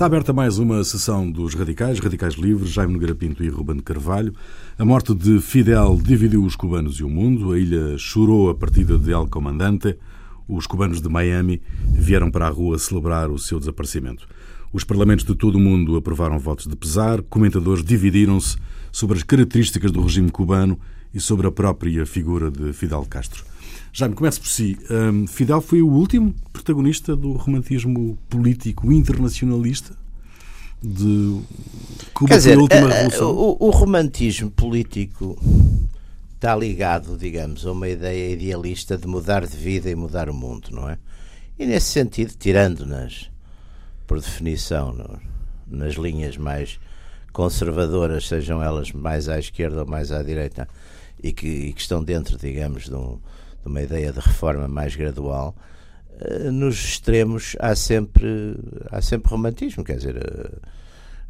Está aberta mais uma sessão dos Radicais, Radicais Livres, Jaime Nogueira Pinto e Ruben Carvalho. A morte de Fidel dividiu os cubanos e o mundo. A ilha chorou a partida de El Comandante. Os cubanos de Miami vieram para a rua celebrar o seu desaparecimento. Os parlamentos de todo o mundo aprovaram votos de pesar. Comentadores dividiram-se sobre as características do regime cubano e sobre a própria figura de Fidel Castro. Jaime, comece por si. Um, Fidel foi o último protagonista do romantismo político internacionalista? De Cuba Quer dizer, a última a- revolução? o, o romantismo político está ligado, digamos, a uma ideia idealista de mudar de vida e mudar o mundo, não é? E nesse sentido, tirando-nas, por definição, nas linhas mais conservadoras, sejam elas mais à esquerda ou mais à direita, e que, e que estão dentro, digamos, de, um- de uma ideia de reforma mais gradual, eh, nos extremos há sempre, há sempre romantismo, quer dizer, eh,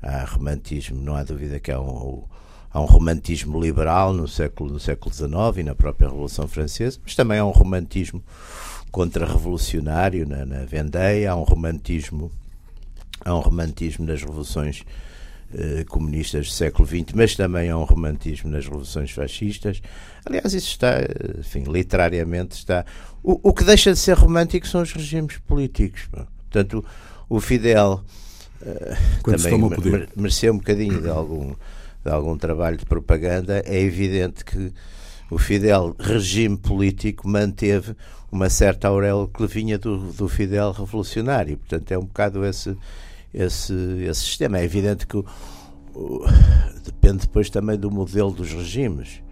há romantismo, não há dúvida que há um, há um romantismo liberal no século, no século XIX e na própria Revolução Francesa, mas também há um romantismo contra-revolucionário na, na Vendeia, há um romantismo, há um romantismo nas revoluções eh, comunistas do século XX, mas também há um romantismo nas revoluções fascistas. Aliás, isso está, enfim, literariamente está. O, o que deixa de ser romântico são os regimes políticos. Portanto, o, o Fidel eh, também mereceu um bocadinho de algum, de algum trabalho de propaganda. É evidente que o Fidel, regime político, manteve uma certa auréola que vinha do, do Fidel revolucionário. Portanto, é um bocado esse, esse, esse sistema. É evidente que o- o- depende depois também do modelo dos regimes.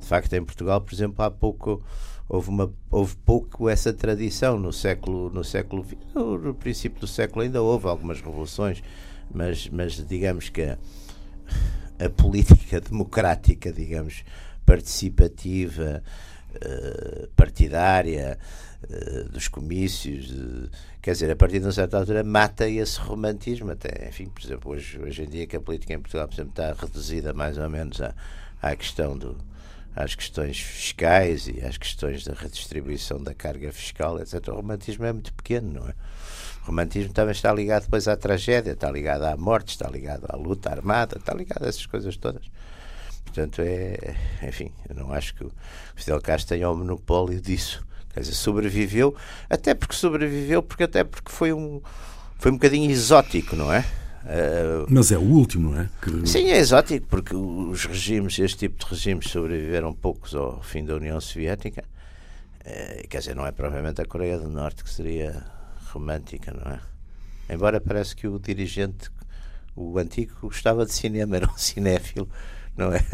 De facto, em Portugal, por exemplo, há pouco houve, uma, houve pouco essa tradição no século no século no princípio do século ainda houve algumas revoluções, mas, mas digamos que a, a política democrática, digamos, participativa, eh, partidária, eh, dos comícios, de- quer dizer, a partir de uma certa altura mata esse romantismo, até, enfim, por exemplo, hoje, hoje em dia que a política em Portugal, por exemplo, está reduzida mais ou menos à, à questão do às questões fiscais e às questões da redistribuição da carga fiscal, etc. O romantismo é muito pequeno, não é? O romantismo também está ligado depois à tragédia, está ligado à morte, está ligado à luta armada, está ligado a essas coisas todas. Portanto, é. Enfim, eu não acho que o Fidel Castro tenha o monopólio disso. Quer dizer, sobreviveu, até porque sobreviveu, porque até porque foi um, foi um bocadinho exótico, não é? Eh, Mas é o último, não é? Que- Sim, é exótico, porque os regimes, este tipo de regimes, sobreviveram poucos ao fim da União Soviética. Eh, quer dizer, não é propriamente a Coreia do Norte que seria romântica, não é? Embora parece que o dirigente, o antigo, gostava de cinema, era um cinéfilo, não é?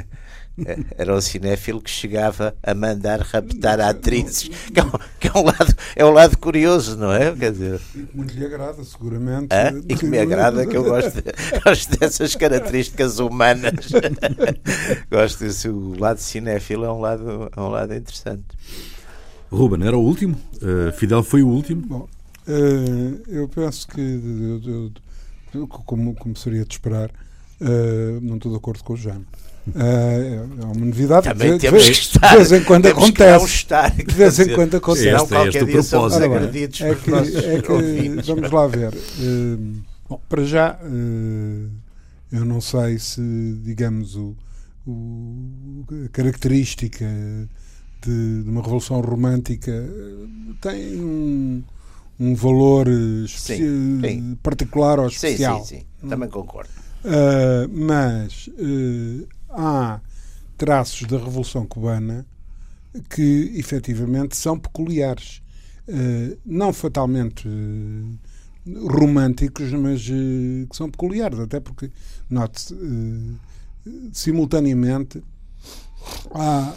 Eh, Era um cinéfilo que chegava a mandar raptar atrizes, que é um, que é um lado, é um lado curioso, não é? Quer dizer, E que muito lhe agrada, seguramente. Hã? E que me agrada, que eu gosto, gosto dessas características humanas. gosto desse. O lado cinéfilo é um lado, é um lado interessante. Ruben era o último? Uh, Fidel foi o último? Bom, eh, eu penso que, eu- eu- como, como seria de esperar, eh, não estou de acordo com o Jaime. Eh, é uma novidade. Também de, temos de, que estar. de vez em quando temos que não acontece. estar, De vez em quando acontece. Este é este qualquer o dia somos propósito. Bem, agredidos é pelos que, é que vamos lá ver. Eh, bom, para já, eh, eu não sei se, digamos, o, o- a característica de, de uma revolução romântica eh, tem um, um valor especi- Sim, sim. particular ou Sim, especial. sim, sim. Também concordo. Uh, mas uh, há traços da Revolução Cubana que efetivamente são peculiares. Uh, não fatalmente uh, românticos, mas uh, que são peculiares, até porque, note-se, simultaneamente há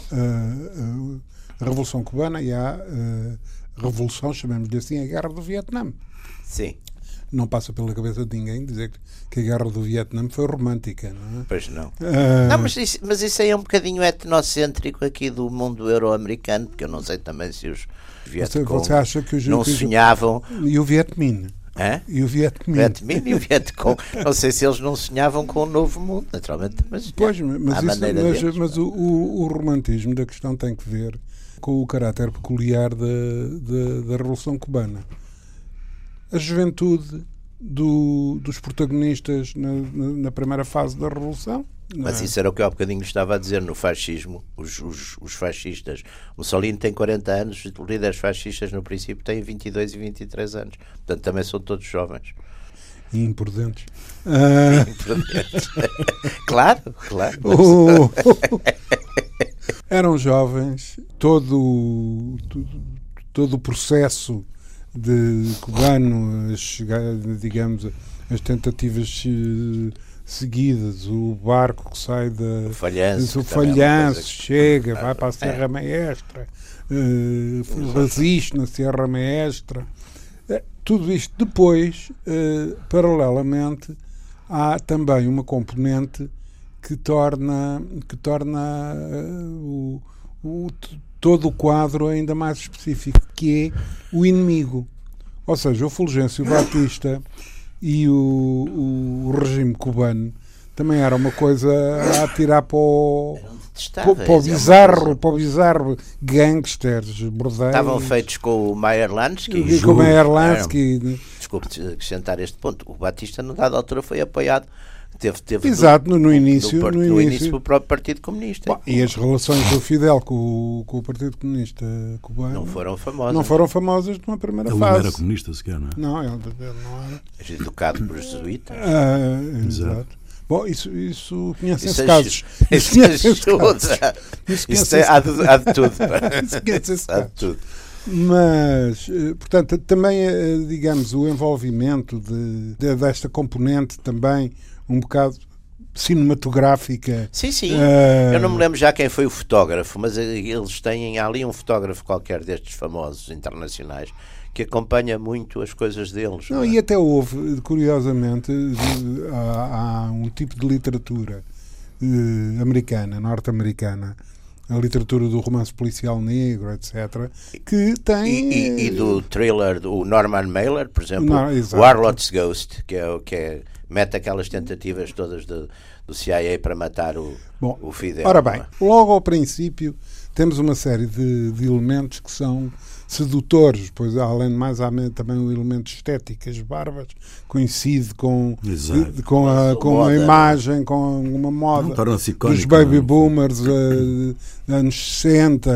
a Revolução Cubana e há a Revolução, chamemos-lhe assim, a Guerra do Vietnã Sim, não passa pela cabeça de ninguém dizer que- a guerra do Vietnã foi romântica, não é? pois não. Ah, Não, mas isso, mas isso aí é um bocadinho etnocêntrico aqui do mundo euro-americano, porque eu não sei também se os você, Vietcong você acha que os não que os- sonhavam. e o Vietminh Hã? e o Vietminh Vietminh e o Vietcong. Não sei se eles não sonhavam com um novo mundo, naturalmente, mas Pois, mas, à isso- maneira mas, deles, mas o, o- o romantismo da questão tem que ver com o caráter peculiar da, da, da Revolução Cubana. A juventude do, dos protagonistas na, na, primeira fase da Revolução. Mas é? isso era o que eu há bocadinho estava a dizer no fascismo. Os, os, os fascistas. Mussolini tem 40 anos, os líderes fascistas, no princípio, têm 22 e 23 anos. Portanto, também são todos jovens. E imprudentes. Uh... Imprudentes. claro, claro. Oh, eram jovens, todo, todo, todo o processo de cubano, as, digamos, as tentativas eh, seguidas, o barco que sai da. O falhanço. O é falhanço, chega, que... vai para a Serra é. Maestra, uh, resiste na Serra Maestra. Uh, tudo isto depois, uh, paralelamente, há também uma componente que torna, que torna o, o todo o quadro ainda mais específico, que é o inimigo. Ou seja, o Fulgêncio Batista e o, o regime cubano também era uma coisa a tirar para o, para, para o bizarro, para o bizarro gangsters, bordeiros. Estavam feitos com o Meyer Lansky. Com o Meyer Lansky. Desculpe acrescentar este ponto. O Batista, na dada altura, foi apoiado Teve, teve Exato, do, no, início, do, no, no início, início do próprio Partido Comunista. Bom, e as relações do Fidel com o, com o Partido Comunista cubano não foram famosas. Não foram famosas numa primeira ele fase. Ele não era comunista sequer, não é? Não, ele, ele não era. Educado por jesuítas. Ah, exato. Bom, isso, isso conhece isso esses casos. Isso, isso, isso, isso há, de, há de tudo. isso há de tudo. Mas, eh, portanto, também, eh, digamos, o envolvimento de, de, desta componente também um bocado cinematográfica. Sim, sim. Uh... Eu não me lembro já quem foi o fotógrafo, mas eles têm ali um fotógrafo qualquer destes famosos internacionais que acompanha muito as coisas deles. Não, não é? E até houve, curiosamente, há, há um tipo de literatura uh, americana, norte-americana, a literatura do romance policial negro, etc., que tem. E, e, e do thriller do Norman Mailer, por exemplo, o Warlord's Ghost, que é, que é mete aquelas tentativas todas de, do CIA para matar o, Bom, o Fidel. Ora bem, é? logo ao princípio temos uma série de, de elementos que são sedutores, pois além de mais há também o elemento estético, as barbas coincide com, com, a, com a imagem, com uma moda. Dos baby boomers uh, anos 60.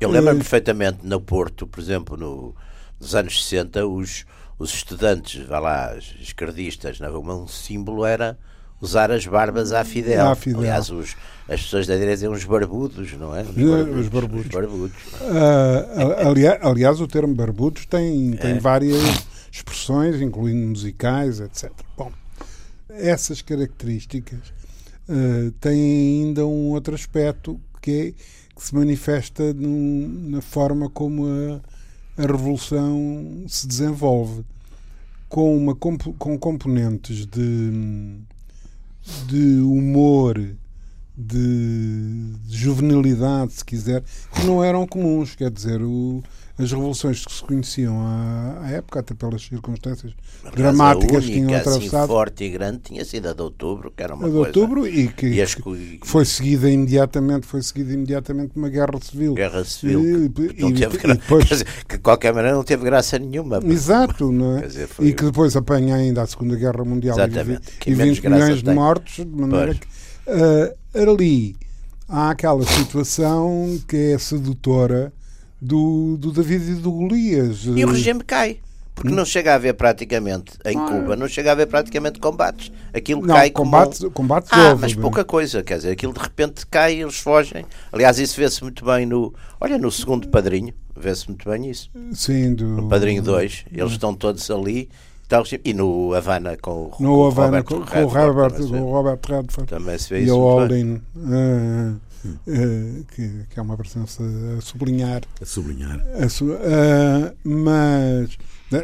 Eu lembro-me uh, perfeitamente no Porto, por exemplo, no, nos anos 60, os, os estudantes, vá lá, esquerdistas, não, um símbolo era usar as barbas à Fidel. À Fidel. Aliás, os, as pessoas da direita diziam os barbudos, não é? Os barbudos. Os barbudos. Os barbudos. Uh, aliás, aliás, o termo barbudos tem, tem é. várias expressões, incluindo musicais, etc. Bom, essas características uh, têm ainda um outro aspecto que, é, que se manifesta na forma como a a revolução se desenvolve com, uma, com componentes de, de humor, de, de juvenilidade, se quiser, que não eram comuns. Quer dizer, o, as revoluções que se conheciam à, à época, até pelas circunstâncias Mas dramáticas que tinham assim, atravessado. Assim, forte e grande tinha sido a de outubro, que era uma a de coisa... outubro e que, e as... que foi seguida imediatamente, foi seguida imediatamente uma guerra civil. Guerra civil. E, que, não e, teve gra... depois... dizer, que de qualquer maneira não teve graça nenhuma. Exato, não é? Dizer, foi... E que depois apanha ainda a Segunda Guerra Mundial Exatamente. e, 20 milhões de mortos, de maneira pois. que uh, ali há aquela situação que é sedutora do, do David e do Golias. E o regime cai. Porque não chega a haver praticamente, em ah. Cuba, não chega a haver praticamente combates. Aquilo não, cai combates, como... combates Ah, mas pouca coisa, quer dizer, aquilo de repente cai e eles fogem. Aliás, isso vê-se muito bem no... Olha, no segundo Padrinho, vê-se muito bem isso. Sim, do... No Padrinho 2, eles estão todos ali e no Havana com, no com Havana, o Robert com, com, o Robert, com o Robert Redford também se vê e o Aldin. Uh, que, que, é uma presença a sublinhar. A sublinhar. A su, uh, mas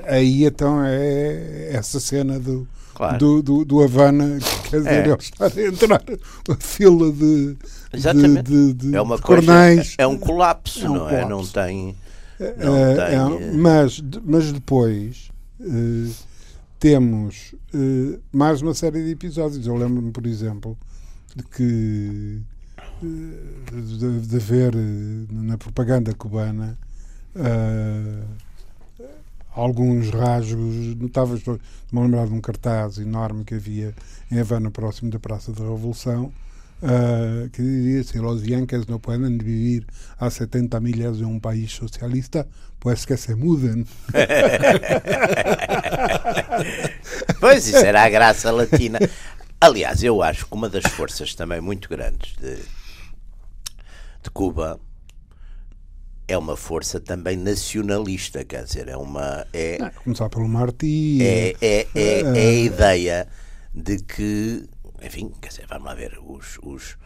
aí então é essa cena do, claro. do, do, do, Havana, quer dizer, é. ele está a entrar a fila de, Exatamente. de, de, de é uma de coisa, cornéis. É um colapso, é um não colapso. é? Não tem. Não uh, tem é, mas, mas depois temos mais uma série de episódios. Eu lembro-me, por exemplo, de que de, de ver eh, na propaganda cubana uh, alguns rasgos notáveis. Estou-me a lembrar de um cartaz enorme que havia em Havana, próximo da Praça da Revolução, uh, que dizia: Se os Yankees não podem viver a 70 milhas de um país socialista, pues que se mudem. pois, isso era a graça latina. Aliás, eu acho que uma das forças também muito grandes de, de Cuba é uma força também nacionalista, quer dizer, é uma. É, Não, começar pelo Martí. É, é, é, é, a ideia de que, enfim, quer dizer, vamos lá ver, os. os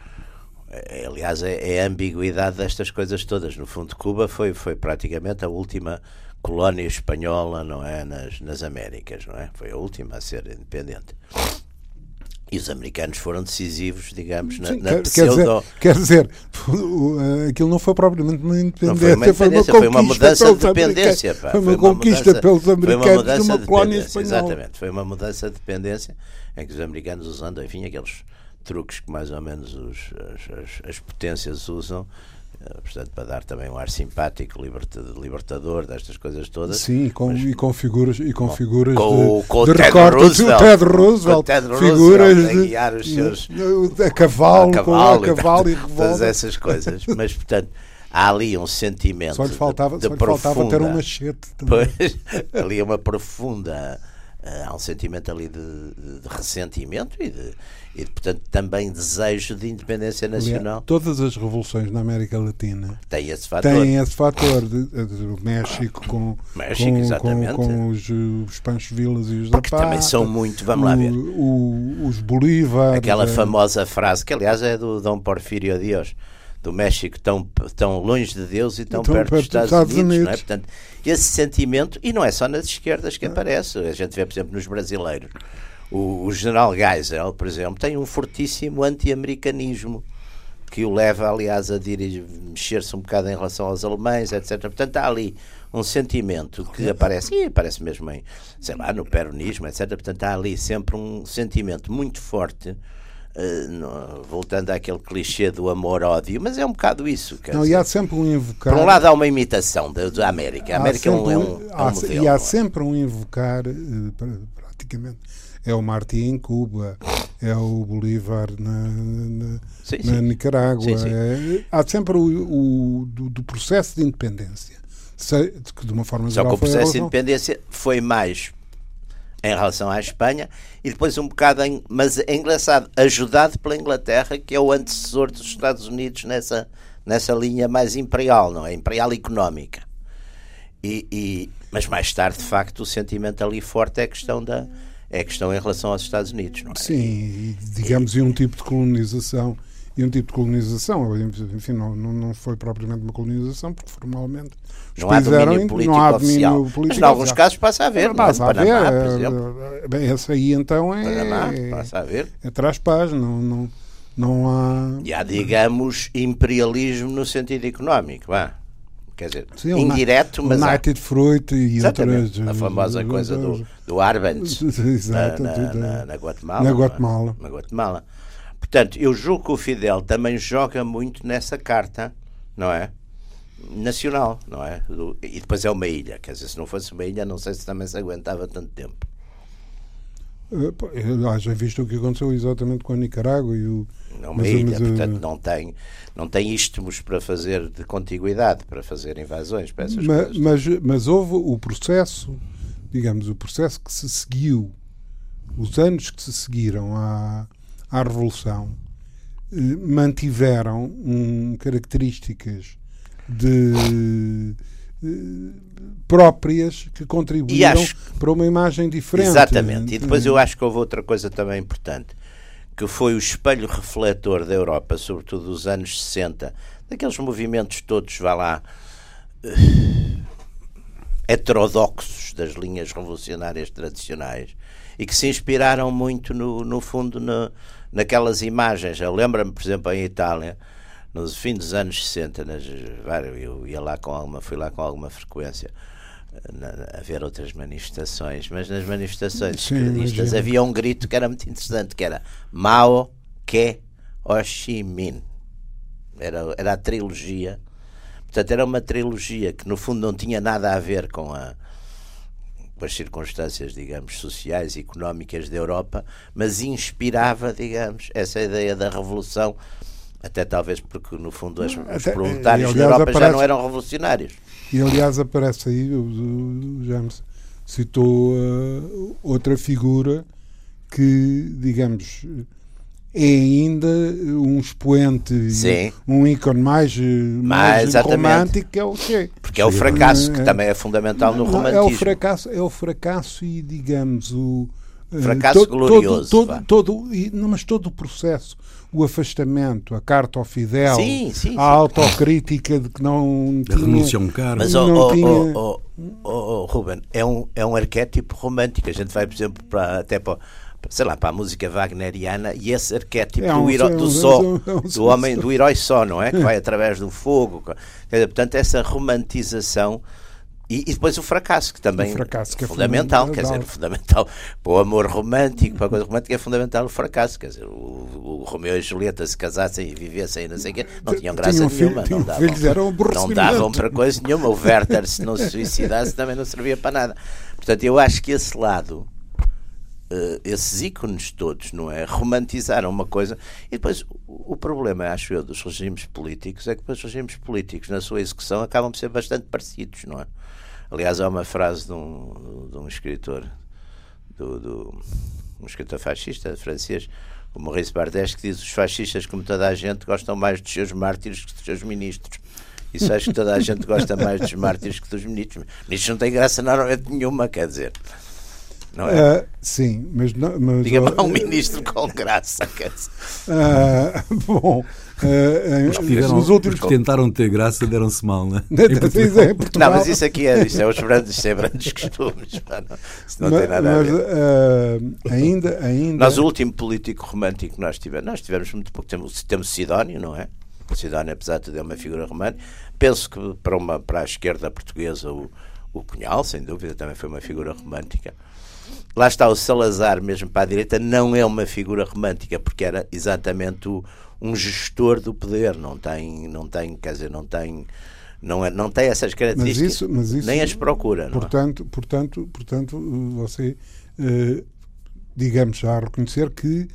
é, aliás, é, é, a ambiguidade destas coisas todas. No fundo, Cuba foi, foi praticamente a última colónia espanhola, não é? Nas, nas Américas, não é? Foi a última a ser independente. E os americanos foram decisivos, digamos, na, Sim, na quer, pseudo... Quer dizer, quer dizer, aquilo não foi propriamente uma independência, não foi, uma, foi uma mudança de dependência. Pá. Foi uma, foi uma conquista mudança, pelos americanos de uma colónia espanhola. Exatamente, foi uma mudança de dependência em que os americanos usando, enfim, aqueles truques que mais ou menos os, as, as, as potências usam, eh, portanto, para dar também um ar simpático, libertador, destas coisas todas. Sim, com, mas, e com figuras, e com, figuras com, de, com de Ted recorte, Roosevelt, Ted Roosevelt, Ted figuras de, a guiar os seus a cavalo, a cavalo, com a cavalo e, e Todas essas coisas, mas portanto há ali um sentimento só lhe faltava, de, de só lhe profunda, faltava ter um machete também. Pois, ali é uma profunda há um sentimento ali de, de, de ressentimento e de, e, portanto, também desejo de independência nacional. Aliás, todas as revoluções na América Latina têm esse fator. Têm esse fator. De, de, o México com, México, com, com, com os, os Pancho Vilas e os Porque Zapata, também são muito, vamos lá ver. O, os Bolívar. Aquela famosa frase, que aliás é do Dom Porfírio Dias do México tão, tão longe de Deus e tão, tão perto, perto, dos Estados, Estados Unidos, Unidos. Não é? Portanto, esse sentimento, e não é só nas esquerdas que aparece, a gente vê, por exemplo, nos brasileiros, o, o general Geisel, por exemplo, tem um fortíssimo anti-americanismo que o leva, aliás, a mexer-se um bocado em relação aos alemães, etc. Portanto, há ali um sentimento que aparece, e aparece mesmo em, sei lá, no peronismo, etc. Portanto, há ali sempre um sentimento muito forte. Uh, no, voltando àquele clichê do amor-ódio, mas é um bocado isso. Não, dizer, e há sempre um invocar. Por um lado, há uma imitação da, da América. A América é um, é um, é um modelo, E há é? sempre um invocar, uh, praticamente, é o Martí em Cuba, é o Bolívar na, na, sim, na sim. Nicarágua. Sim, é, há sempre o, o do, do, processo de independência. Se, de uma forma Só geral, que o processo de independência foi mais em relação à Espanha e depois um bocado, em, mas é engraçado, ajudado pela Inglaterra, que é o antecessor dos Estados Unidos nessa, nessa linha mais imperial, não é? Imperial económica. E, e, mas mais tarde, de facto, o sentimento ali forte é a questão da é a questão em relação aos Estados Unidos, não é? Sim, digamos, e um tipo de colonização. E um tipo de colonização, enfim, não, não foi propriamente uma colonização, porque formalmente não há domínio político não há oficial. Domínio político mas em alguns casos passa a haver, passa a Panamá, por é, exemplo. Bem, essa aí então é. Panamá, passa a haver. É trás-paz, não, não, não há. E há, digamos, imperialismo no sentido económico, vá quer dizer, Sim, indireto, mas. United há... Fruit e outras. A famosa coisa do, do Arbenz na, na, na, na, Guatemala. Na Guatemala. Na Guatemala. Portanto, eu julgo que o Fidel também joga muito nessa carta, não é? Nacional, não é? E depois é uma ilha, quer dizer, se não fosse uma ilha, não sei se também se aguentava tanto tempo. Uh, já visto o que aconteceu exatamente com a Nicarágua e o. Não, uma ilha, mas, portanto, uh, não tem não tem istmos para fazer de contiguidade, para fazer invasões, para essas mas, coisas. Mas, mas houve o processo, digamos, o processo que se seguiu, os anos que se seguiram à, à Revolução, eh, mantiveram um, características de eh, próprias que contribuíram acho, para uma imagem diferente. Exatamente. E depois eu acho que houve outra coisa também importante que foi o espelho refletor da Europa, sobretudo dos anos 60, daqueles movimentos todos, vá lá, heterodoxos das linhas revolucionárias tradicionais e que se inspiraram muito, no, no fundo, no, naquelas imagens. Eu lembro-me, por exemplo, em Itália, no fim dos anos 60, nas, eu ia lá com alguma, fui lá com alguma frequência a ver outras manifestações, mas nas manifestações esquerdistas havia um grito que era muito interessante, que era Mao que Ho Chi Minh. Era, era a trilogia. Portanto, era uma trilogia que no fundo não tinha nada a ver com a com as circunstâncias, digamos, sociais e económicas da Europa, mas inspirava, digamos, essa ideia da revolução, até talvez porque, no fundo, os, os proletários da Europa aparece, já não eram revolucionários. E, aliás, aparece aí, o, o James citou uh, outra figura que, digamos, é ainda um expoente, Sim. um ícone mais, mais, mais romântico que é o Che. Porque é o fracasso, que também é fundamental no romantismo. É o fracasso, é o fracasso e, digamos, o... Eh, fracasso todo, glorioso. Todo, todo, todo, não, mas todo o processo, o afastamento, a carta ao Fidel, sim, sim, a autocrítica de que não tinha... A renúncia a um cargo. Mas, oh, oh, tinha... oh, oh, oh, Ruben, é um, é um arquétipo romântico. A gente vai, por exemplo, para, até para sei lá, para a música wagneriana e esse arquétipo é um, do, herói, do só, do homem, do herói só, não é? Que vai através do fogo. Portanto, essa romantização e, e, depois o fracasso, que também fracasso, que é fundamental, fundamental, quer dizer, fundamental para o amor romântico, para a coisa romântica é fundamental o fracasso, quer dizer, o, o Romeu e Julieta se casassem e vivessem não sei o quê, não tinham graça tinham nenhuma, filho, não, davam, não davam para coisa nenhuma, o Werther se não se suicidasse também não servia para nada. Portanto, eu acho que esse lado uh, esses ícones todos, não é? Romantizaram uma coisa. E depois, o, problema, acho eu, dos regimes políticos é que os regimes políticos, na sua execução, acabam por ser bastante parecidos, não é? Aliás, há uma frase de um, de um escritor, do, do, um escritor fascista francês, o Maurice Bardes, que diz os fascistas, como toda a gente, gostam mais dos seus mártires que dos seus ministros. Isso acho que toda a gente gosta mais dos mártires que dos ministros. Ministros não têm graça normalmente nenhuma, quer dizer não é? Uh, sim, mas. mas Diga-me uh, um ministro com graça. Uh, bom. Uh, os que, tiveram, nos últimos... os que tentaram ter graça deram-se mal, né? não, mas isso aqui é, isso é os grandes, isso é grandes costumes. Não, isso não mas, tem nada mas, a ver. Uh, ainda, ainda... Nós, o último político romântico que nós tivemos, nós tivemos muito pouco. Temos, temos Sidónio, não é? Sidónio, apesar de tudo, é uma figura romântica. Penso que para, uma, para a esquerda portuguesa, o, o Cunhal, sem dúvida, também foi uma figura romântica. Lá está o Salazar, mesmo para a direita, não é uma figura romântica, porque era exatamente o, um gestor do poder, não tem, não tem, quer dizer, não tem não, é, não tem essas características, mas isso, mas isso, nem as procura. Portanto, é? portanto, portanto, você, eh, digamos, já a reconhecer que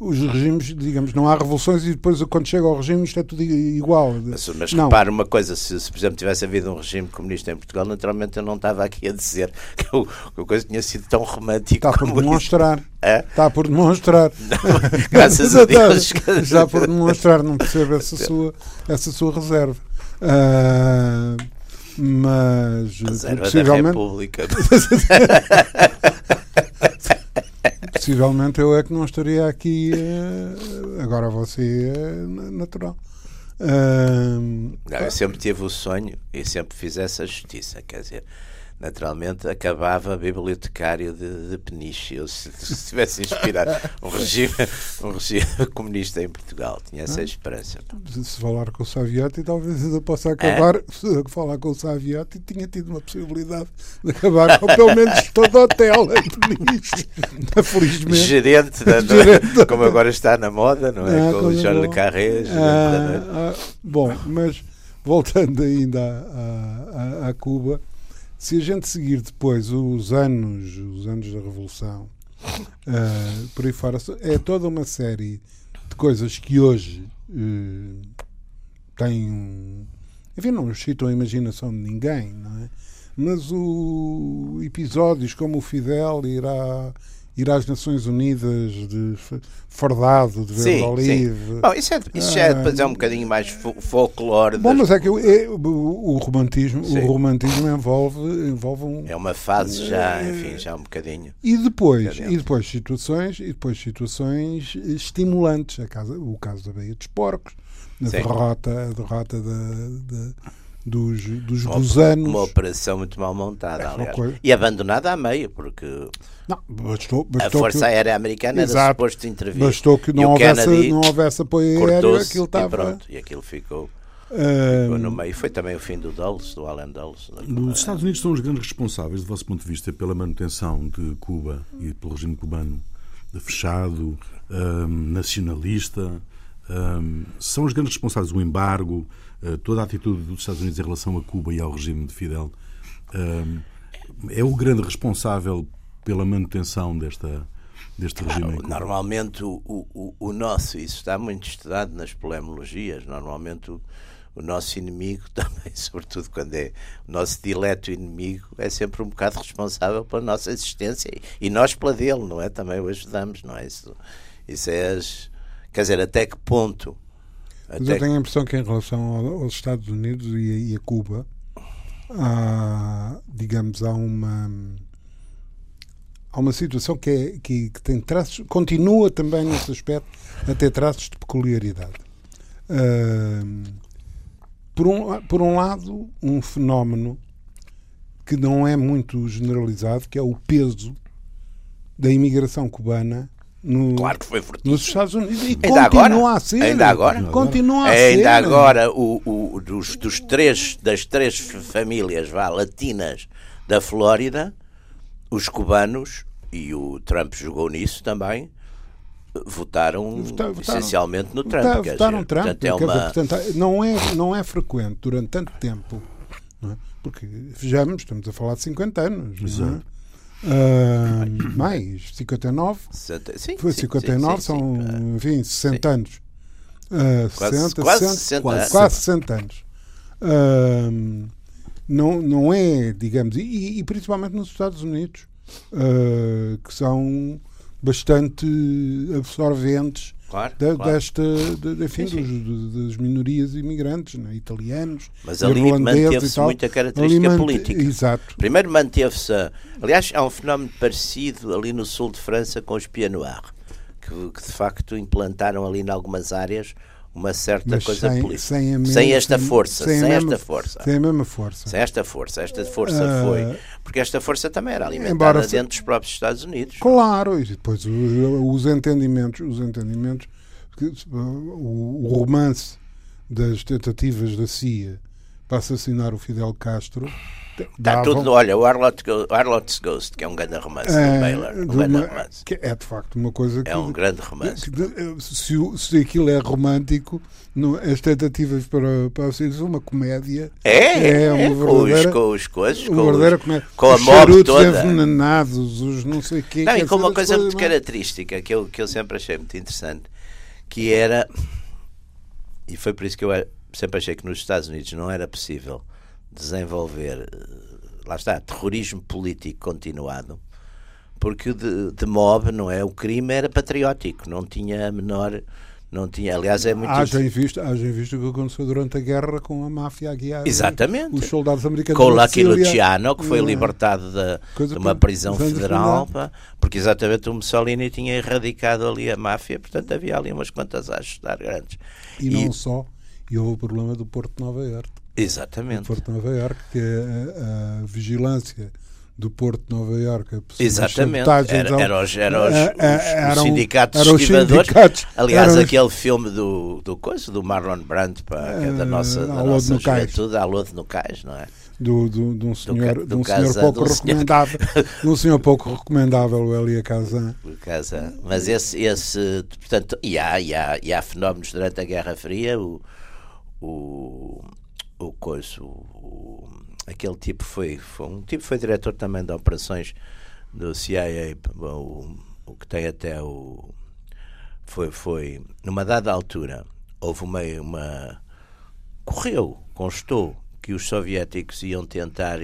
os regimes, digamos, não há revoluções e depois quando chega ao regime isto é tudo igual. Mas, mas repare uma coisa, se, se, por exemplo tivesse havido um regime comunista em Portugal, naturalmente eu não estava aqui a dizer que, o, que a coisa tinha sido tão romântica. Está por demonstrar. É? Está por demonstrar. Não, graças a Deus. Está por demonstrar, não percebo essa sua, essa sua reserva. Uh, mas reserva possivelmente... da República. Possivelmente eu é que não estaria aqui. Uh, agora você é natural. Uh, não, eu sempre tive o sonho e sempre fiz essa justiça. Quer dizer, naturalmente acabava bibliotecário de, de Peniche. Eu, se, se tivesse inspirado um regime, um regime comunista em Portugal, tinha essa esperança. Se falar com o Saviotti, talvez ainda possa acabar. É? Se falar com o Saviotti, tinha tido uma possibilidade de acabar com pelo menos todo hotel em Peniche. Felizmente. Gerente, da, gerente. como agora está na moda, não é? Ah, com o Jean Le Carré. Ah, ah, bom, mas voltando ainda a, a, a Cuba se a gente seguir depois os anos, os anos da Revolução, uh, por aí fora, é toda uma série de coisas que hoje uh, têm. Enfim, não citam a imaginação de ninguém, não é? Mas o episódios como o Fidel irá ir às Nações Unidas de fardado, de verde olive. Bom, isso é, isso já é, depois é um bocadinho mais folclore. Bom, das... mas é que é, o, o, romantismo, o romantismo envolve, envolve um. É uma fase já, é, enfim, já um bocadinho. E depois, e depois situações, e depois situações estimulantes. A casa, o caso da Baía dos Porcos, a derrota, a derrota da, da dos, dos uma, gusanos. Uma operação muito mal montada, é, aliás. E abandonada a meio, porque não, bastou, bastou a Força que, Aérea Americana exato, era suposto intervir. Bastou que não, houvesse, não houvesse apoio aéreo, aquilo estava. E pronto, e aquilo ficou. Ficou no meio. Foi também o fim do Dulles, do Alan Dulles. Os Estados Unidos são os grandes responsáveis, do vosso ponto de vista, pela manutenção de Cuba e pelo regime cubano fechado, um, nacionalista. Um, são os grandes responsáveis do embargo, toda a atitude dos Estados Unidos em relação a Cuba e ao regime de Fidel. Um, é o grande responsável pela manutenção desta, deste regime? Não, normalmente o, o, o nosso, isso está muito estudado nas polemologias, normalmente o, o nosso inimigo também, sobretudo quando é o nosso dileto inimigo, é sempre um bocado responsável pela nossa existência e nós pela dele, não é? Também o ajudamos, não é? Isso, isso é as. Quer dizer, até que ponto. Mas eu tenho a impressão que em relação aos Estados Unidos e a, Cuba, há, digamos, há uma há uma situação que, é, que, que, tem traços, continua também nesse aspecto a ter traços de peculiaridade. Uh, por, um, por um lado, um fenómeno que não é muito generalizado, que é o peso da imigração cubana no, claro que foi nos Estados Unidos e ainda continua agora, a ser. Ainda agora. Continua a ainda ser. agora, o, o, dos, dos três, das três famílias vá, latinas da Flórida, os cubanos, e o Trump jogou nisso também, votaram, votaram essencialmente no Trump. Votaram, votaram Trump. Portanto, é uma... portanto, não, é, não é frequente durante tanto tempo, é? porque vejamos, estamos a falar de 50 anos. Exato. Uh, mais 59 60, sim, foi 59 sim, sim, são sim, enfim 60 anos. Uh, quase, 60, quase 60, 60 quase, quase 60 anos. Uh, não, não é digamos e, e, principalmente nos Estados Unidos que são bastante absorventes claro, da, claro. desta, de, enfim, sim, sim. Dos, das minorias imigrantes, né? italianos, Mas ali manteve-se muita característica mante... política. Exato. Primeiro manteve-se, aliás, há um fenómeno parecido ali no sul de França com os Pieds Noirs, que, que de facto implantaram ali em algumas áreas uma certa Mas coisa sem, política. Sem, mesma, sem esta força, sem, sem esta força. Sem a mesma força. Sem esta força. Esta força uh, foi. Porque esta força tambma era alimentada dentro dos próprios Estados Unidos. Claro, e depois os, os entendimentos, os entendimentos, o, o romance das tentativas da CIA para assassinar o Fidel Castro Está tudo, olha, o Arlott, Arlott's Ghost, que é um grande romance é, do Baylor. Um grande uma, romance. É de facto uma coisa que. É um grande romance. Que, se, se aquilo é romântico, no, as tentativas para, para ser uma comédia. É, é, uma é, verdadeira, com os, coisas, com, verdadeira comédia. com a mob toda. envenenados, os não sei o quê. Não, e com uma coisa muito característica que eu, que eu sempre achei muito interessante, que era. E foi por isso que eu sempre achei que nos Estados Unidos não era possível desenvolver, eh, lá está, terrorismo político continuado, porque de, de mob, não é? O crime era patriótico, não tinha a menor. Não tinha, aliás, é muito. Haja em vista, haja visto o que aconteceu durante a guerra com a máfia a guiar Exatamente. os soldados americanos. Com o Lucky Luciano, que foi libertado de, de uma prisão federal, pá, porque exatamente o Mussolini tinha erradicado ali a máfia, portanto havia ali umas quantas a ajudar grandes. E, e não só, e houve o problema do Porto de Nova Iorque. Exatamente. Do Porto de Nova Iorque, que é a, a vigilância do Porto de Nova Iorque. Exatamente. Era, era, os, era os, os, eram, os sindicatos eram sindicatos, Aliás, eram aquele filme do, do coisa, do Marlon Brando, pá, que é da nossa, da nossa juventude, a Lode no Cais, não é? Do, do, de um senhor, do, do, de um senhor pouco recomendável, de um senhor pouco recomendável, o Elia Kazan. Mas esse, esse portanto, e há, e, há, e há fenómenos durante a Guerra Fria, o, o o coisa, o, aquele tipo foi, foi um tipo foi diretor também de operações do CIA, o, o que tem até o foi foi numa dada altura houve uma, uma correu, constou que os soviéticos iam tentar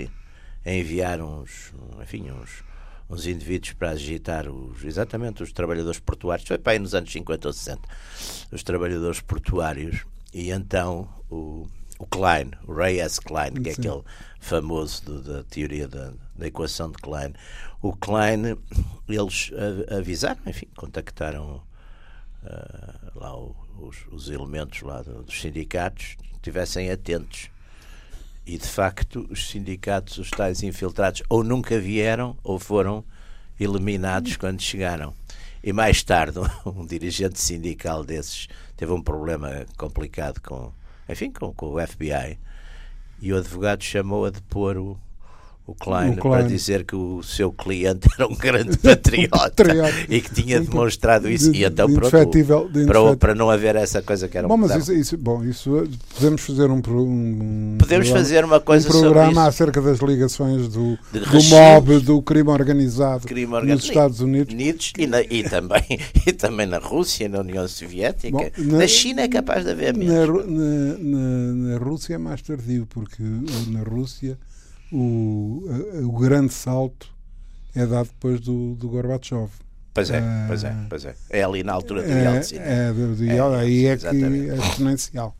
enviar uns, enfim, uns, uns indivíduos para agitar os, exatamente os trabalhadores portuários, foi para aí nos anos 50 ou 60, os trabalhadores portuários, e então o, o Klein, o Ray S. Klein, que é Sim. aquele famoso do, da teoria da, da, equação de Klein. O Klein, eles avisaram, enfim, contactaram uh, lá o, os, os, elementos lá dos sindicatos, estivessem atentos. E de facto, os sindicatos, os tais infiltrados, ou nunca vieram ou foram eliminados quando chegaram. E mais tarde, um dirigente sindical desses teve um problema complicado com enfim, com, com o FBI. E o advogado chamou a depor o, o Klein, o Klein, para dizer que o seu cliente era um grande patriota e que tinha demonstrado isso. De, e então, de pronto, para, para não haver essa coisa que era bom, mas isso, isso, bom, isso podemos fazer um, um podemos programa, fazer uma coisa um programa acerca das ligações do, do mob, do crime organizado, crime organizado. Nos Estados Unidos, Unidos e, na, e, também, e também na Rússia, na União Soviética. Bom, na, na, China é capaz de haver mesmo. Na, na, na Rússia é mais tardio, porque na Rússia o, o grande salto é dado depois do, do Gorbachev. Pois é, uh, pois é, pois é. É ali na altura do é, Yeltsin. É, do, do é, aí é que é exponencial.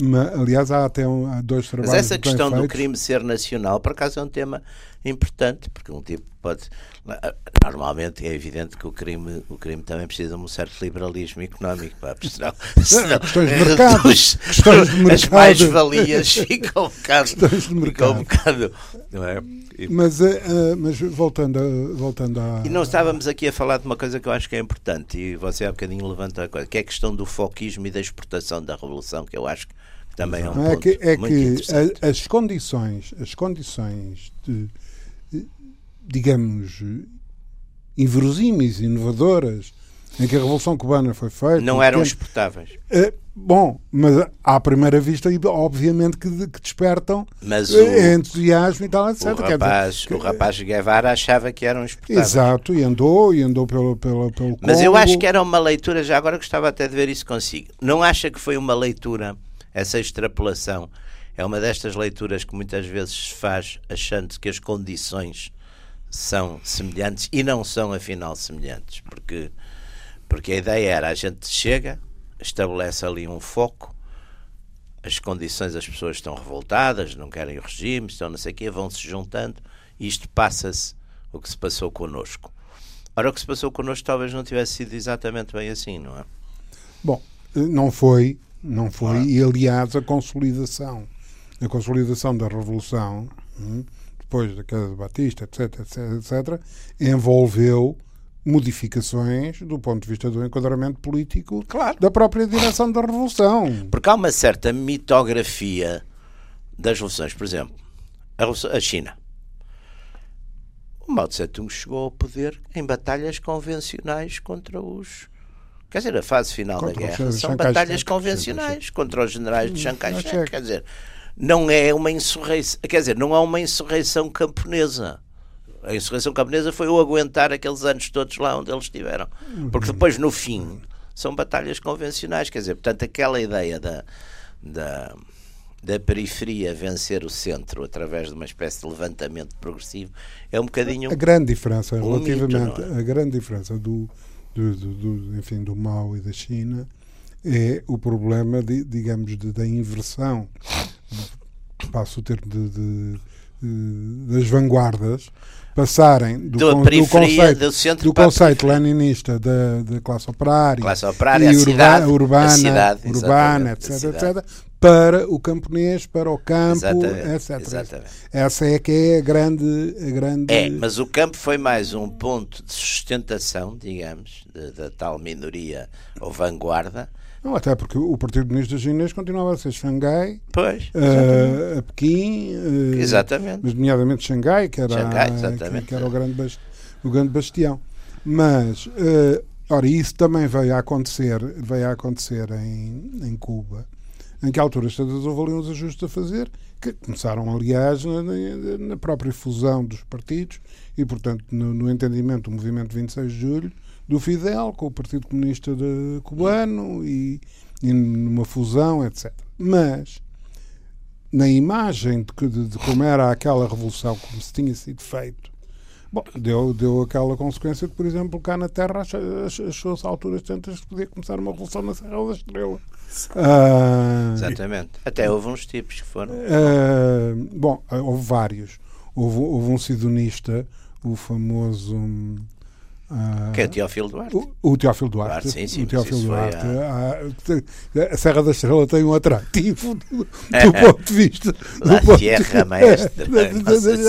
Mas, aliás, há até um, há dois trabalhos. Mas essa questão do crime ser nacional, por acaso, é um tema importante, porque um tipo pode. Normalmente é evidente que o crime, o crime também precisa de um certo liberalismo económico, pá, porque senão, senão questões de mercado, questões de mercado. as mais-valias ficam um bocado. Ficam um bocado não é? Mas, uh, mas voltando, a, voltando a. E não estávamos aqui a falar de uma coisa que eu acho que é importante, e você há bocadinho levanta a coisa, que é a questão do foquismo e da exportação da revolução, que eu acho que também é um é ponto que, é que as condições, as condições de, digamos, inverosímeis, inovadoras, em que a Revolução Cubana foi feita. Não eram exportáveis. É, bom, mas à primeira vista, obviamente que, que despertam mas o, entusiasmo e tal, etc. O rapaz, dizer, o rapaz Guevara achava que eram exportáveis. Exato, e andou, e andou pelo, pelo, pelo Mas Congo. eu acho que era uma leitura, já agora gostava até de ver isso consigo. Não acha que foi uma leitura, essa extrapolação, é uma destas leituras que muitas vezes se faz achando que as condições são semelhantes e não são afinal semelhantes, porque porque a ideia era a gente chega, estabelece ali um foco, as condições as pessoas estão revoltadas, não querem o regime, estão não sei o quê, vão se juntando e isto passa-se o que se passou connosco. Ora, o que se passou connosco talvez não tivesse sido exatamente bem assim, não é? Bom, não foi, não foi, ah. e aliás a consolidação, a consolidação da Revolução, hum, depois da queda de Batista, etc, etc, etc, envolveu modificações do ponto de vista do enquadramento político claro. da própria direção da Revolução. Porque há uma certa mitografia das revoluções. Por exemplo, a, a China. O Mao Tse Tung chegou ao poder em batalhas convencionais contra os. Quer dizer, a fase final contra da guerra são batalhas convencionais contra os generais de Chiang Kai-shek. Quer dizer, não é uma insurreição. Quer dizer, não há uma insurreição camponesa a insurreição camponesa foi o aguentar aqueles anos todos lá onde eles estiveram. Porque depois, no fim, são batalhas convencionais. Quer dizer, portanto, aquela ideia da, da, da periferia vencer o centro através de uma espécie de levantamento progressivo é um bocadinho. A grande diferença, um relativamente. Mito, é? A grande diferença do, do, do, do, enfim, do Mao e da China é o problema, de, digamos, de, da inversão. Passo o termo de, de das vanguardas passarem do, do, do conceito, do, do conceito leninista da, da classe operária, classe operária e urba, cidade, urbana, cidade, urbana etc, etc, para o camponês, para o campo, exatamente, etc. Exatamente. Essa é que é a grande, a grande. É, mas o campo foi mais um ponto de sustentação, digamos, da tal minoria ou vanguarda não, até porque o Partido Comunista Chinês continuava a ser Xangai, pois, uh, a Pequim, uh, exatamente. mas nomeadamente Xangai, que era, Xangai, que, que, era o, grande o grande bastião. Mas, uh, ora, isso também veio a acontecer, veio a acontecer em, em Cuba, em que alturas todas houve ali uns ajustes a fazer, que começaram, aliás, na, na própria fusão dos partidos e, portanto, no, no entendimento do movimento 26 de Julho, do Fidel com o Partido Comunista Cubano e, e numa fusão, etc. Mas na imagem de, de, de, como era aquela revolução, como se tinha sido feito, bom, deu, deu aquela consequência de, por exemplo, cá na Terra achou-se alturas tantas que podia começar uma revolução na Serra da Estrela. Ah, Exatamente. Até houve uns tipos que foram. Ah, bom, houve vários. Houve, houve um sidonista, o famoso. Uh, que é Teófilo Duarte. O, o Teófilo Duarte. Duarte sim, sim, o Teófilo Duarte. A... a... Serra da Estrela tem um atrativo do, do ponto de vista. Do Sierra Maestra.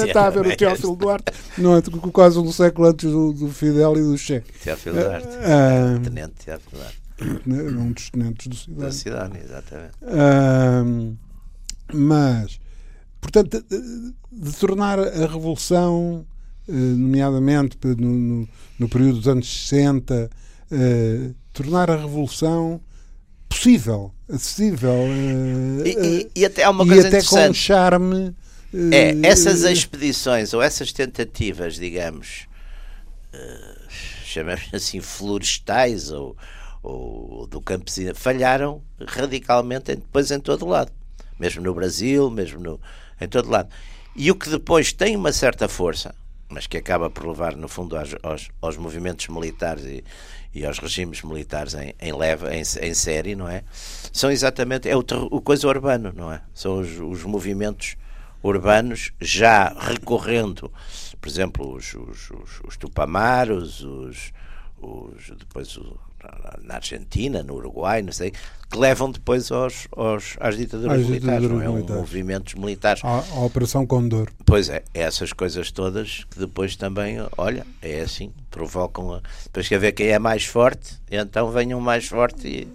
Está a ver o Teófilo Duarte, não é? Quase um século antes do, do Fidel e do Che. Teófilo Duarte. Uh, tenente Teófilo Duarte. Um dos tenentes do Cidade. Da cidade, exatamente. Uh, mas portanto, de, de, tornar a revolução, nomeadamente no, no, no, período dos anos 60, uh, tornar a revolução possível, acessível e, e, e, até há uma coisa até com um charme. É, essas expedições ou essas tentativas, digamos, chamamos assim, florestais ou, ou do campesino, falharam radicalmente depois em todo lado. Mesmo no Brasil, mesmo no, em todo lado. E o que depois tem uma certa força, mas que acaba por levar, no fundo, aos, aos, aos movimentos militares e, e, aos regimes militares em, em leva, em, em, série, não é? São exatamente, é o, o coisa urbano, não é? São os, os movimentos urbanos já recorrendo por exemplo, os, os, os, os tupamaros, os, os, depois o, na Argentina, no Uruguai, não sei, que levam depois aos, aos, às ditaduras militares, ditaduras não é? Militares. movimentos militares. A, a, Operação Condor. Pois é, essas coisas todas que depois também, olha, é assim, provocam. A, depois quer ver quem é mais forte, então venham mais forte e.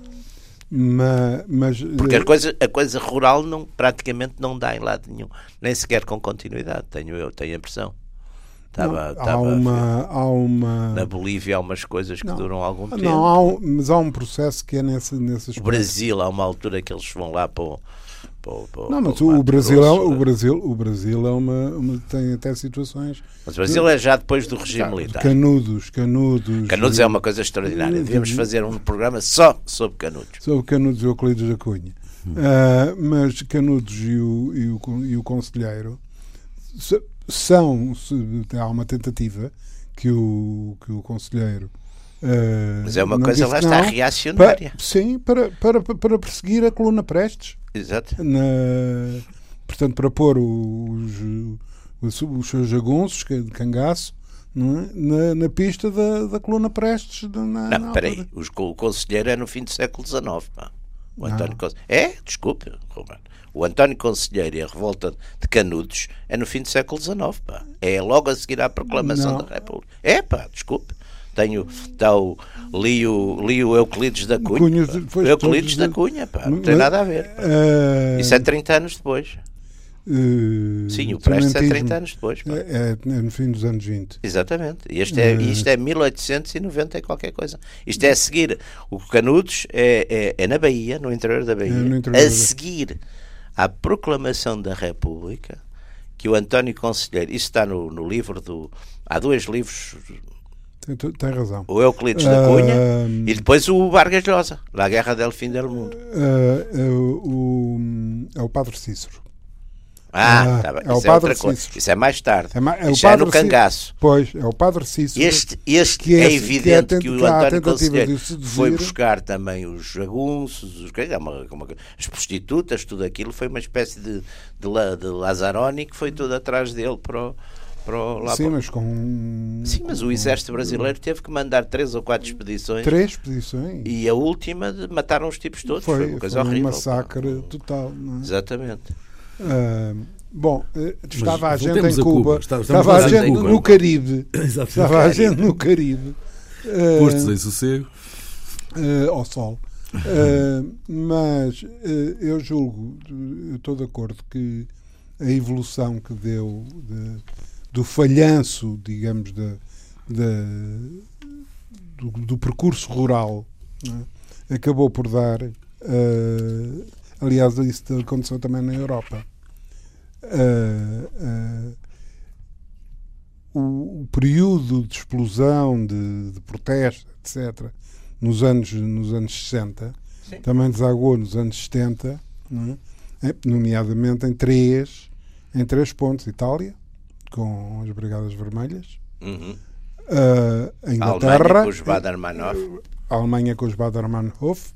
Mas, mas, Porque a coisa, a coisa rural não, praticamente não dá em lado nenhum, nem sequer com continuidade, tenho eu, tenho a impressão. Tava, há, uma, há uma. Na Bolívia há umas coisas que não, duram algum tempo. Não, há um, mas há um processo que é nesse, nesses. O Brasil, há uma altura que eles vão lá para o. Para, não, mas o, Brasil, Grosso, é, o, Brasil, o Brasil é uma, uma, tem até situações. Mas o Brasil é já depois do regime militar. Canudos, canudos. Canudos é uma coisa extraordinária. Devíamos fazer um programa só sobre Canudos. Sobre Canudos e Euclides da Cunha. Hum. Uh, mas Canudos e o, e o, e o Conselheiro são há uma tentativa que o que o conselheiro uh, mas é uma coisa lá está reacionária. para, sim para, para para perseguir a coluna Prestes. Exato. Na, portanto para pôr os, os, os seus jagunços de cangaço é? na, na, pista da, da coluna Prestes na, não, peraí, o conselheiro é no fim do século XIX pá. o António é, desculpe Roberto o António Conselheiro e a revolta de Canudos é no fim do século XIX, pá. É logo a seguir à proclamação Não. da República. É, pá, desculpe. Tenho, tá o, li, o, li o Euclides da Cunha. Cunha Euclides da Cunha, pá. Não tem nada a ver. Uh... Isso é 30 anos depois. Uh, Sim, o Prestes é 30 anos depois. É, é, no fim dos anos 20. Exatamente. Este é, uh, isto é 1890 e qualquer coisa. Isto é a seguir. O Canudos é, é, é na Bahia, no interior da Bahia. É interior a seguir à proclamação da República que o António Conselheiro, isso está no, no livro do. Há dois livros. Tem, tem razão. O Euclides da Cunha uh, e depois o Vargas Llosa, La Guerra del Fim del Mundo. Uh, uh, o, é o Padre Cícero. Ah, ah tá é isso, é outra coisa. isso é mais tarde. É, ma é isso é no cangaço. Pois, é o Padre Cícero. Este, este que é, é evidente que, é que o António Conselheiro foi buscar também os jagunços, os, é as prostitutas, tudo aquilo. Foi uma espécie de, de, de Lazzaroni que foi tudo atrás dele para o, para lá Sim, para... mas com. Sim, mas o exército brasileiro teve que mandar três ou quatro expedições. Três expedições. E a última mataram os tipos todos. Foi, foi uma coisa foi horrível. um massacre total. É? Exatamente. Uh, bom, uh, estava a gente em Cuba, Cuba. estava a gente no Caribe, estava a gente no Caribe, uh, postos em sossego, ao sol. mas eu julgo, eu estou de acordo que a evolução que deu de, do falhanço, digamos, de, de do, do, percurso rural, é? acabou por dar Aliás, isso aconteceu também na Europa. Uh, uh, o, o, período de explosão, de, de protesto, etc., nos anos, nos anos 60, Sim. também desaguou nos anos 70, é? nomeadamente em três, em três pontos: Itália, com as Brigadas Vermelhas, uhum. uh, a Inglaterra, a Alemanha com os Bader-Meinhof,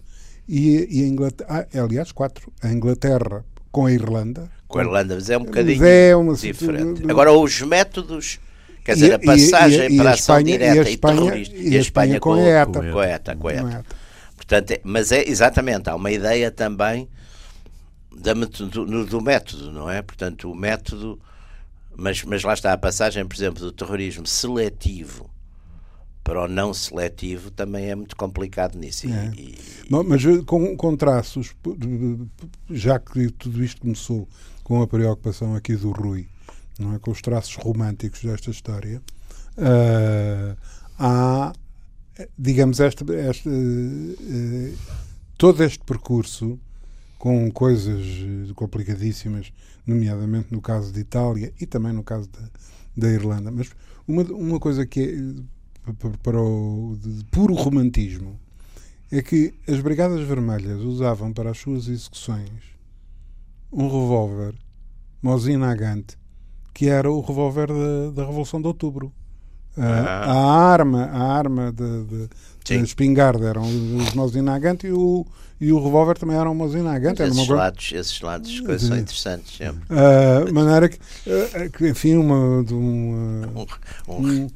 e, e a Inglaterra, ah, aliás, quatro, a Inglaterra com a Irlanda. Com a Irlanda, mas é um bocadinho é uma, diferente. Agora, os métodos, quer dizer, a passagem e, e, para a ação direta e, Espanha, e terrorista, e a Espanha, com, com, a ETA. Com a ETA, com a ETA. Portanto, é, mas é exatamente, há uma ideia também da, do, do método, não é? Portanto, o método, mas, mas lá está a passagem, por exemplo, do terrorismo seletivo para o não seletivo também é muito complicado nisso. É. E, mas com, com traços, já que tudo isto começou com a preocupação aqui do Rui, não é? com os traços românticos desta história, uh, há, digamos, este, este, uh, todo este percurso com coisas complicadíssimas, nomeadamente no caso de Itália e também no caso da, da Irlanda. Mas uma, uma coisa que é para o de puro romantismo é que as Brigadas Vermelhas usavam para as suas execuções um revólver Mosin Nagant, que era o revólver da, da Revolução de Outubro. Ah. A arma, a arma de, de, de espingarda eram os Mosin Nagant e o, e o revólver também era um Mosin Nagant. Esses, uma... lados, esses lados coisas são interessantes. Sempre. Uh, maneira que, uh, que, enfim, uma, de um, uh, um, um,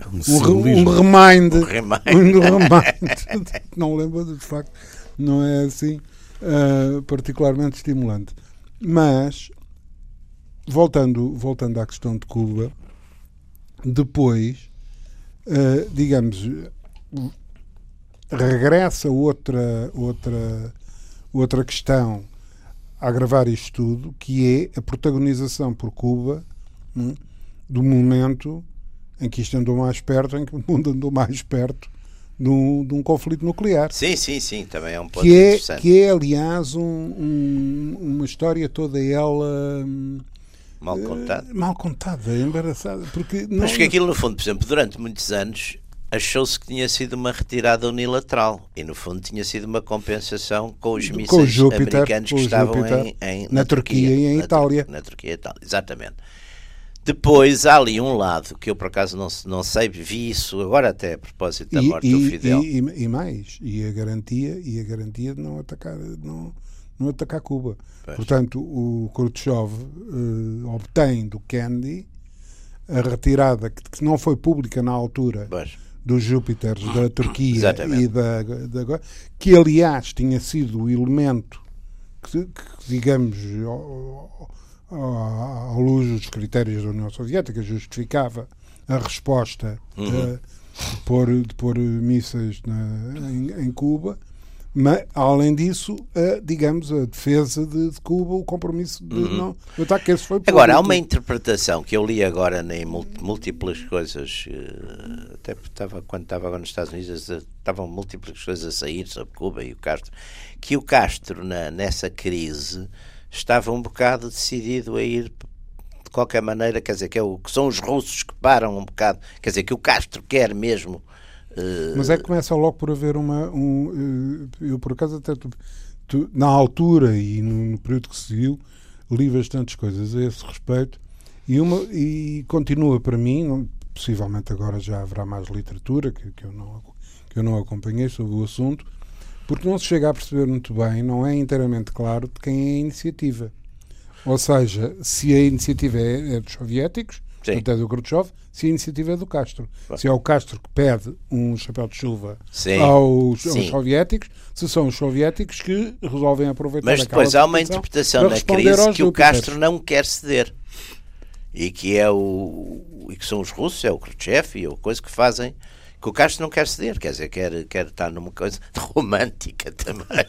um, remind. Um remind. Um remind. não lembro, de facto, não é assim particularmente estimulante. Mas, voltando, voltando à questão de Cuba, depois, uh, digamos, regressa outra, outra, outra questão a agravar isto tudo, que é a protagonização por Cuba hum, do momento em que isto andou mais perto, em que o mundo andou mais perto de um, de um conflito nuclear. Sim, sim, sim, também é um ponto que é, interessante. Que é, aliás, um, um, uma história toda ela... Mal contada. Uh, mal contada, embaraçada. Porque não... Mas porque aquilo, no fundo, por exemplo, durante muitos anos achou-se que tinha sido uma retirada unilateral e, no fundo, tinha sido uma compensação com os mísseis com Júpiter, americanos que estavam em, em, na, na Turquia, Turquia, e em na Itália. Na Turquia e Itália, exatamente. Depois há ali um lado que eu por acaso não, não sei, vi isso agora até a propósito da morte e, do Fidel. E, e, e, mais, e a garantia, e a garantia de não atacar, não, não atacar Cuba. Pois. Portanto, o Khrushchev uh, obtém do Kennedy a retirada que, que, não foi pública na altura pois. Dos Júpiteres da Turquia Exatamente. e da, da, que aliás tinha sido o elemento que, que digamos à luz dos critérios da União Soviética, justificava a resposta uhum. de, de, pôr, de pôr mísseis na, em, em, Cuba, mas, além disso, a, digamos, a defesa de, de Cuba, o compromisso de uhum. não de ataque. Esse foi agora, há uma interpretação que eu li agora em múltiplas coisas, eh, até estava, quando estava agora nos Estados Unidos, estavam múltiplas coisas a sair sobre Cuba e o Castro, que o Castro, na, nessa crise, estava um bocado decidido a ir de qualquer maneira, quer dizer, que, é o, que são os russos que param um bocado, quer dizer, que o Castro quer mesmo. Uh... Mas é que começa logo por haver uma. Um, eh, eu, por acaso, até tu, tu, na altura e no, período que seguiu, li bastantes coisas a esse respeito e, uma, e continua para mim, possivelmente agora já haverá mais literatura que, que, eu não, que eu não acompanhei sobre o assunto porque não se chega a perceber muito bem, não é inteiramente claro de quem é a iniciativa. Ou seja, se a iniciativa é, é dos soviéticos, Sim. portanto é do Khrushchev, se a iniciativa é do Castro. Se é o Castro que pede um chapéu de chuva aos, aos, soviéticos, se são os soviéticos que resolvem aproveitar Mas depois há uma interpretação na crise que o Castro não quer ceder. E que é o e que são os russos, é o Khrushchev e a coisa que fazem que o Castro não quer ceder, quer dizer, quer, quer estar numa coisa romântica também.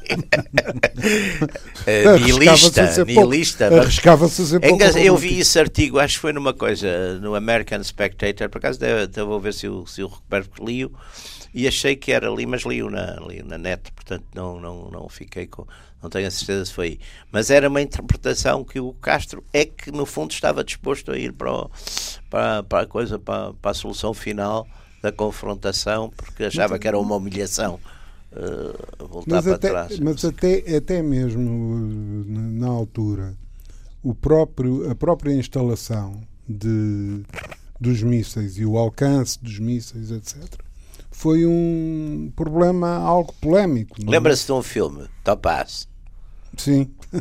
nihilista, nihilista. Arriscava-se a ser pouco Eu vi esse artigo, acho que foi numa coisa, no American Spectator, por acaso devo, devo ver se eu, se eu recupero, li-o, e achei que era ali, mas li-o na, li na net, portanto não, não, não fiquei com não tenho a certeza se foi aí. Mas era uma interpretação que o Castro é que, no fundo, estava disposto a ir para, o, para, para a coisa, para, para a solução final da confrontação, porque achava que era uma humilhação uh, voltar mas para até, trás. Mas até, até mesmo na, na, altura, o próprio, a própria instalação de, dos mísseis e o alcance dos mísseis, etc., foi um problema algo polémico. É? Lembra-se de um filme, Topaz? Sim.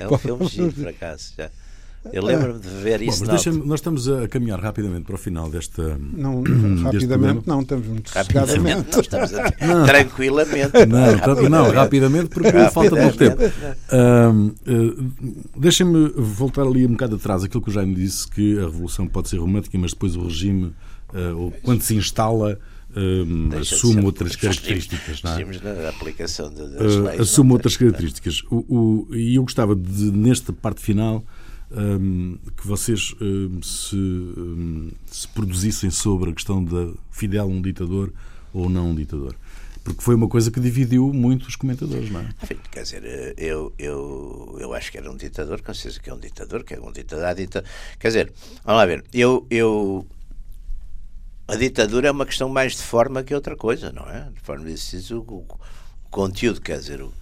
é um filme giro, por acaso. Já. Eu lembro-me de ver isso. Bom, nós estamos a caminhar rapidamente para o final desta. Não, rapidamente não, estamos muito rapidamente. Não, estamos a... não. Tranquilamente. Não, rapidamente. não, rapidamente porque rapidamente. falta muito tempo. Uh, uh, Deixem-me voltar ali um bocado atrás, aquilo que o Jaime disse, que a revolução pode ser romântica, mas depois o regime, uh, quando se instala, um, assume outras características. Não é? na aplicação de, das leis. Uh, assume outras características. O, o, e eu gostava de, nesta parte final, um, que vocês um, se, um, se produzissem sobre a questão da Fidel um ditador ou não um ditador. Porque foi uma coisa que dividiu muito os comentadores, não é? Enfim, quer dizer, eu, eu, eu acho que era um ditador, com certeza que é um ditador, que é um ditador. ditador. Quer dizer, vamos lá ver, eu, eu, a ditadura é uma questão mais de forma que outra coisa, não é? De forma de o, o, o conteúdo, quer dizer, o,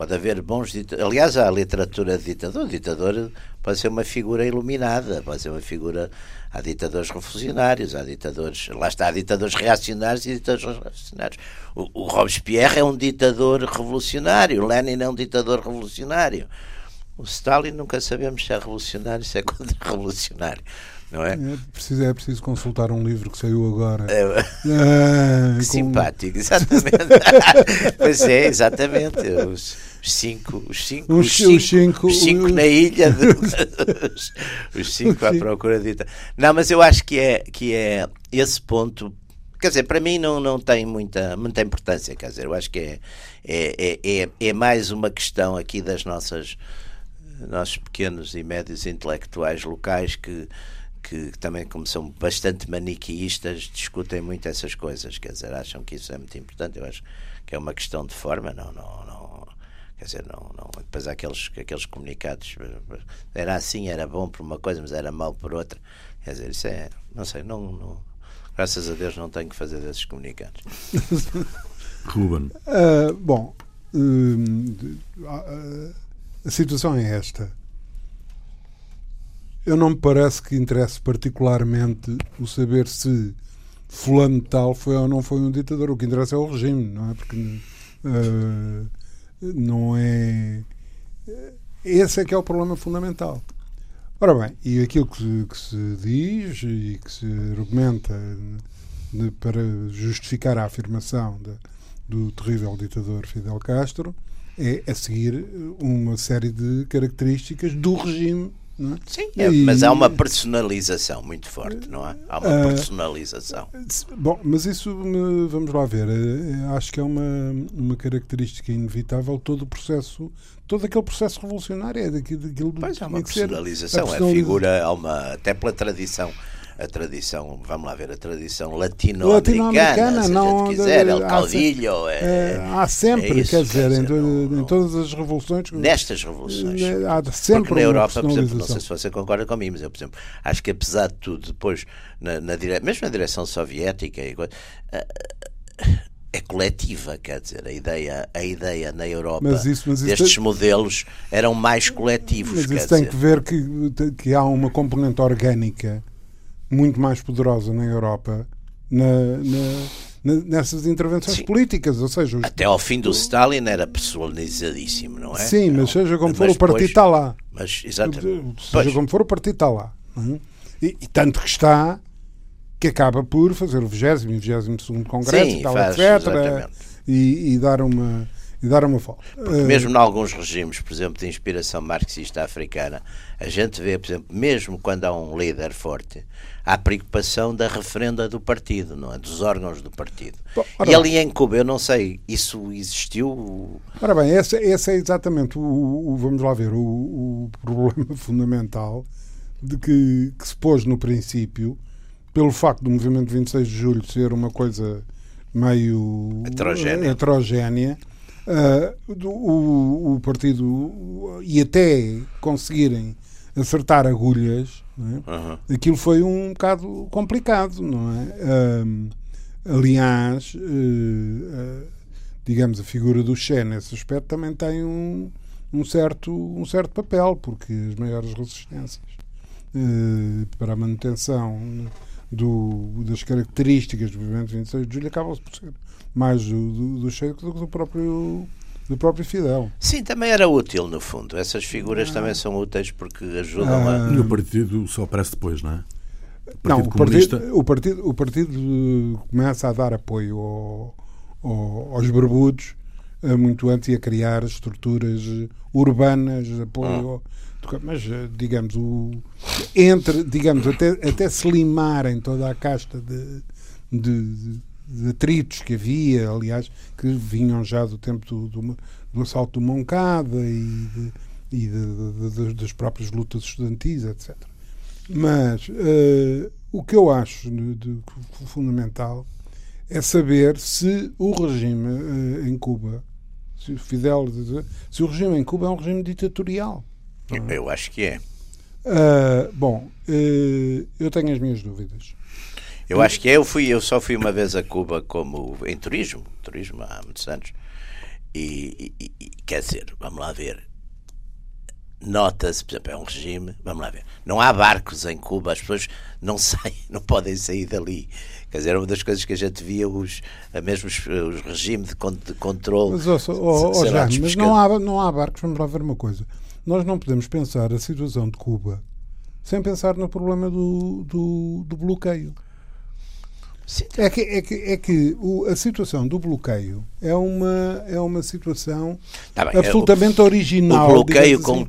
pode haver bons ditadores. Aliás, há a literatura de ditador. O ditador pode ser uma figura iluminada, pode ser uma figura Há ditadores revolucionários, há ditadores. Lá está, há ditadores reacionários e ditadores revolucionários. O, o Robespierre é um ditador revolucionário, o Lenin é um ditador revolucionário. O Stalin nunca sabemos se é revolucionário, se é contra-revolucionário. Não é? É preciso, é preciso consultar um livro que saiu agora. É, é, que com... simpático, exatamente. pois é, exatamente. Os, os cinco, os cinco, os, os cinco, os cinco, os cinco na ilha, de, os, os, cinco à procura de Não, mas eu acho que é que é esse ponto. Quer dizer, para mim não, não tem muita, muita importância, quer dizer, eu acho que é, é, é, é, é mais uma questão aqui das nossas nossos pequenos e médios intelectuais locais que, que também, como são bastante maniqueístas, discutem muito essas coisas, quer dizer, acham que isso é muito importante. Eu acho que é uma questão de forma, não, não, não Quer dizer, não, não, depois há aqueles, aqueles comunicados, era assim, era bom por uma coisa, mas era mal por outra. Quer dizer, isso é, não sei, não, não graças a Deus não tenho que fazer desses comunicados. Ruben. Uh, bom, uh, a situação é esta. Eu não me parece que interesse particularmente o saber se fulano tal foi ou não foi um ditador. O que interessa é o regime, não é? Porque uh, não é. Esse é que é o problema fundamental. Ora bem, e aquilo que, que se diz e que se argumenta de, para justificar a afirmação de, do terrível ditador Fidel Castro é a seguir uma série de características do regime é? Sim, é, e... mas há uma personalização muito forte, não é? Há uma uh, personalização. Bom, mas isso, vamos lá ver, eh, acho que é uma, uma característica inevitável todo o processo, todo aquele processo revolucionário é daquilo, daquilo Pois há uma personalização, a, a figura, há uma, até pela tradição a tradição, vamos lá ver, a tradição latino-americana, Latino não, se quiser, El Caudilho. É, é, há sempre, é isso, quer dizer, dizer em, não, não, em, todas as revoluções. Nestas revoluções. É, há sempre Porque na Europa, por exemplo, não sei se você concorda comigo, mas eu, por exemplo, acho que apesar de tudo, depois, na, na dire... mesmo na direção soviética, é coletiva, quer dizer, a ideia, a ideia na Europa mas isso, mas destes tem... modelos eram mais coletivos. Mas isso tem dizer. que ver que, que há uma componente orgânica muito mais poderosa na Europa na, na, nessas intervenções Sim. políticas, ou seja... Os... Até ao fim do Stalin era personalizadíssimo, não é? Sim, mas seja como for, o partido está lá. Mas, exatamente. Seja pois. como for, o partido está lá. É? E, e, tanto que está que acaba por fazer o 20 e 22 Congresso Sim, e tal, faz, etc. E, e, dar uma e dar uma volta. Porque mesmo uh, em alguns regimes, por exemplo, de inspiração marxista africana, a gente vê, por exemplo, mesmo quando há um líder forte, há preocupação da referenda do partido, não é? Dos órgãos do partido. Bom, e ali em Cuba, eu não sei, isso existiu? Ora bem, esse, esse é exatamente o, o, vamos lá ver, o, o problema fundamental de que, que se pôs no princípio, pelo facto do movimento 26 de julho ser uma coisa meio heterogénea, heterogénea uh, o, o, partido e até conseguirem acertar agulhas, é? uhum. aquilo foi um bocado complicado, não é? Uh, aliás, uh, digamos, a figura do Che nesse aspecto também tem um, um, certo, um certo papel, porque as maiores resistências para a manutenção do, das características do movimento 26 de julho acabam por ser mais do, do, do Sheik do que do próprio do próprio Fidel. Sim, também era útil, no fundo. Essas figuras ah. também são úteis porque ajudam ah. a. E o partido só aparece depois, não é? O partido não, o partido, o partido, o partido começa a dar apoio ao, ao, aos barbudos muito antes e a criar estruturas urbanas de apoio. Ah. Mas, digamos, o, entre, digamos, até, até se limarem toda a casta de, de, de atritos que havia, aliás, que vinham já do tempo do, do, do assalto do Moncada e, de, e de, de, das próprias lutas estudantis, etc. Mas uh, o que eu acho fundamental é saber se o regime uh, em Cuba, se o Fidel, se o regime em Cuba é um regime ditatorial. É? Eu acho que é. Uh, bom, eu tenho as minhas dúvidas. Eu acho que. Eu, fui, eu só fui uma vez a Cuba como em turismo, turismo há muitos anos. E, e, e quer dizer, vamos lá ver. Nota-se, por exemplo, é um regime. Vamos lá ver. Não há barcos em Cuba, as pessoas não saem, não podem sair dali. Quer dizer, uma das coisas que a gente via, os, mesmo os, os regimes de, de controle. Mas, oh, oh, oh, mas não, há, não há barcos, vamos lá ver uma coisa. Nós não podemos pensar a situação de Cuba sem pensar no problema do, do, do bloqueio. É que, é que, é que o, a situação do bloqueio é uma, é uma situação tá bem, absolutamente o, original. O bloqueio assim. com,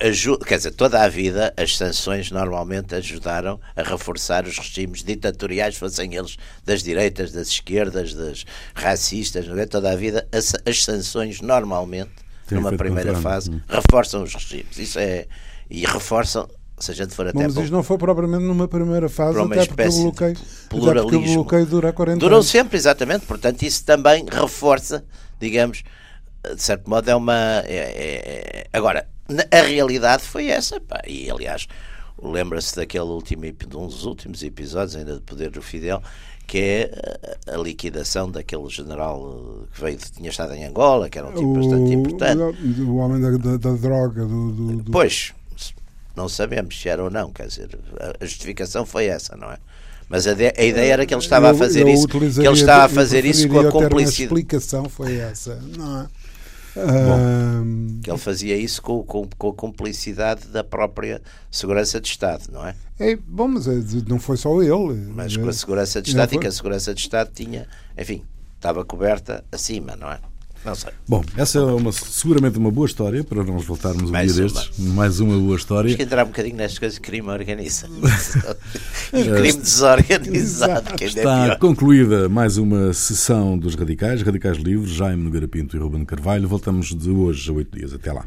ajuda, quer dizer, toda a vida as sanções normalmente ajudaram a reforçar os regimes ditatoriais, fossem eles das direitas, das esquerdas, das racistas, não é? toda a vida as, as sanções normalmente, Tem numa primeira fase, reforçam os regimes. Isso é. E reforçam se a gente for até. Mas isto não foi propriamente numa primeira fase, até porque, o bloqueio, até porque o bloqueio dura 40 Durou anos. sempre, exatamente. Portanto, isso também reforça, digamos, de certo modo, é uma. É, é, é agora, a realidade foi essa. Pá, e aliás, lembra-se daquele último, de um dos últimos episódios, ainda de Poder do Fidel, que é a, liquidação daquele general que veio, tinha estado em Angola, que era um tipo o, bastante importante. O, o homem da, da, da droga. Do, do, do... Pois não sabemos se era ou não, quer dizer, a justificação foi essa, não é? Mas a, de, a ideia era que ele estava eu, a fazer isso, que ele estava a fazer isso com a cumplicidade. A explicação foi essa, não é? Bom, que ele fazia isso com, com, com, a cumplicidade da própria Segurança de Estado, não é? é bom, mas é, não foi só ele. Mas com a Segurança de Estado e que a Segurança de Estado tinha, enfim, estava coberta acima, não é? Não sei. Bom, essa é uma, seguramente uma boa história para nós voltarmos um dia destes. Mais uma boa história. Temos que entrar um bocadinho nestas coisas de crime organizado. e crime desorganizado. Que Está é concluída mais uma sessão dos Radicais, Radicais Livres, Jaime Nogueira Pinto e Ruben Carvalho. Voltamos de hoje a oito dias. Até lá.